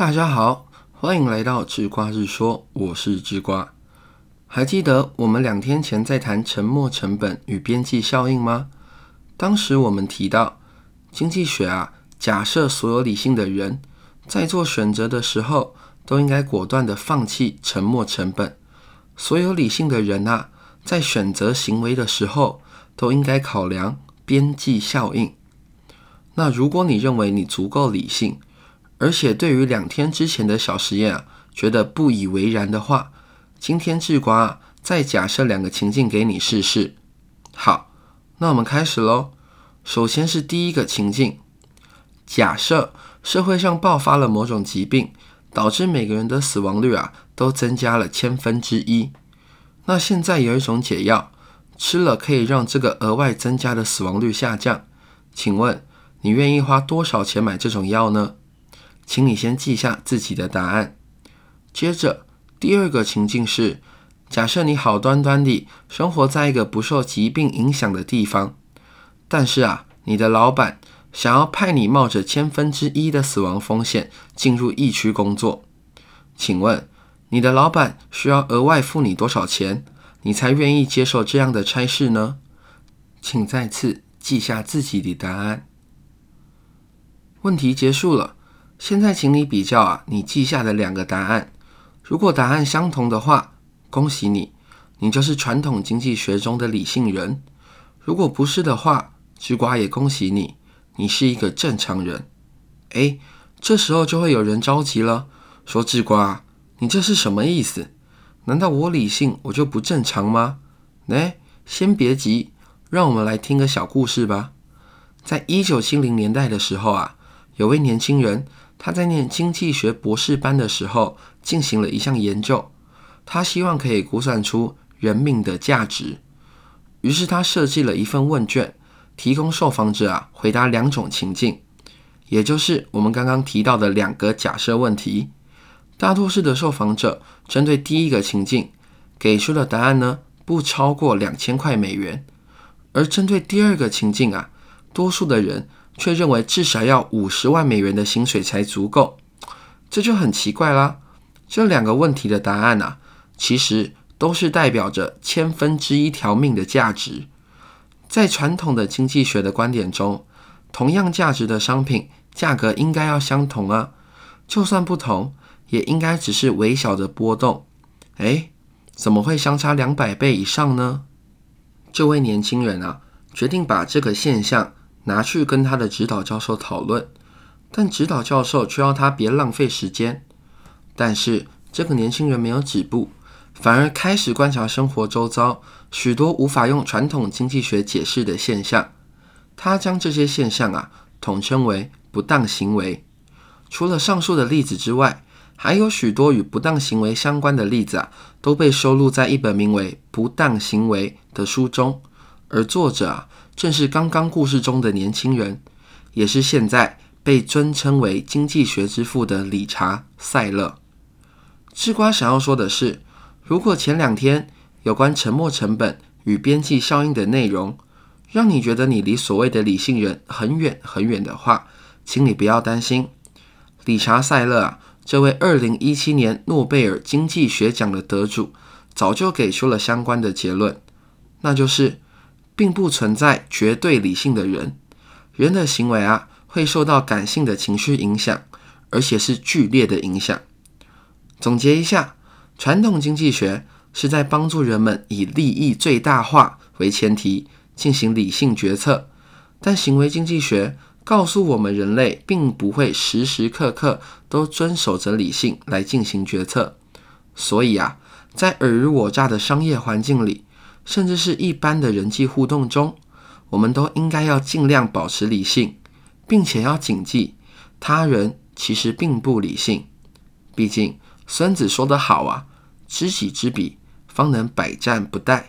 大家好，欢迎来到智瓜日说，我是智瓜。还记得我们两天前在谈沉没成本与边际效应吗？当时我们提到，经济学啊，假设所有理性的人在做选择的时候，都应该果断的放弃沉没成本。所有理性的人啊，在选择行为的时候，都应该考量边际效应。那如果你认为你足够理性，而且对于两天之前的小实验啊，觉得不以为然的话，今天智瓜啊再假设两个情境给你试试。好，那我们开始喽。首先是第一个情境，假设社会上爆发了某种疾病，导致每个人的死亡率啊都增加了千分之一。那现在有一种解药，吃了可以让这个额外增加的死亡率下降。请问你愿意花多少钱买这种药呢？请你先记下自己的答案。接着，第二个情境是：假设你好端端地生活在一个不受疾病影响的地方，但是啊，你的老板想要派你冒着千分之一的死亡风险进入疫区工作。请问，你的老板需要额外付你多少钱，你才愿意接受这样的差事呢？请再次记下自己的答案。问题结束了。现在，请你比较啊，你记下的两个答案。如果答案相同的话，恭喜你，你就是传统经济学中的理性人；如果不是的话，智瓜也恭喜你，你是一个正常人。哎，这时候就会有人着急了，说：“智瓜，你这是什么意思？难道我理性我就不正常吗？”哎，先别急，让我们来听个小故事吧。在一九七零年代的时候啊，有位年轻人。他在念经济学博士班的时候，进行了一项研究。他希望可以估算出人命的价值，于是他设计了一份问卷，提供受访者啊回答两种情境，也就是我们刚刚提到的两个假设问题。大多数的受访者针对第一个情境给出的答案呢，不超过两千块美元，而针对第二个情境啊，多数的人。却认为至少要五十万美元的薪水才足够，这就很奇怪啦。这两个问题的答案啊，其实都是代表着千分之一条命的价值。在传统的经济学的观点中，同样价值的商品价格应该要相同啊，就算不同，也应该只是微小的波动。哎，怎么会相差两百倍以上呢？这位年轻人啊，决定把这个现象。拿去跟他的指导教授讨论，但指导教授却要他别浪费时间。但是这个年轻人没有止步，反而开始观察生活周遭许多无法用传统经济学解释的现象。他将这些现象啊统称为不当行为。除了上述的例子之外，还有许多与不当行为相关的例子啊，都被收录在一本名为《不当行为》的书中。而作者啊。正是刚刚故事中的年轻人，也是现在被尊称为经济学之父的理查·塞勒。智瓜想要说的是，如果前两天有关沉没成本与边际效应的内容，让你觉得你离所谓的理性人很远很远的话，请你不要担心。理查·塞勒啊，这位二零一七年诺贝尔经济学奖的得主，早就给出了相关的结论，那就是。并不存在绝对理性的人，人的行为啊会受到感性的情绪影响，而且是剧烈的影响。总结一下，传统经济学是在帮助人们以利益最大化为前提进行理性决策，但行为经济学告诉我们，人类并不会时时刻刻都遵守着理性来进行决策。所以啊，在尔虞我诈的商业环境里。甚至是一般的人际互动中，我们都应该要尽量保持理性，并且要谨记，他人其实并不理性。毕竟孙子说得好啊，“知己知彼，方能百战不殆。”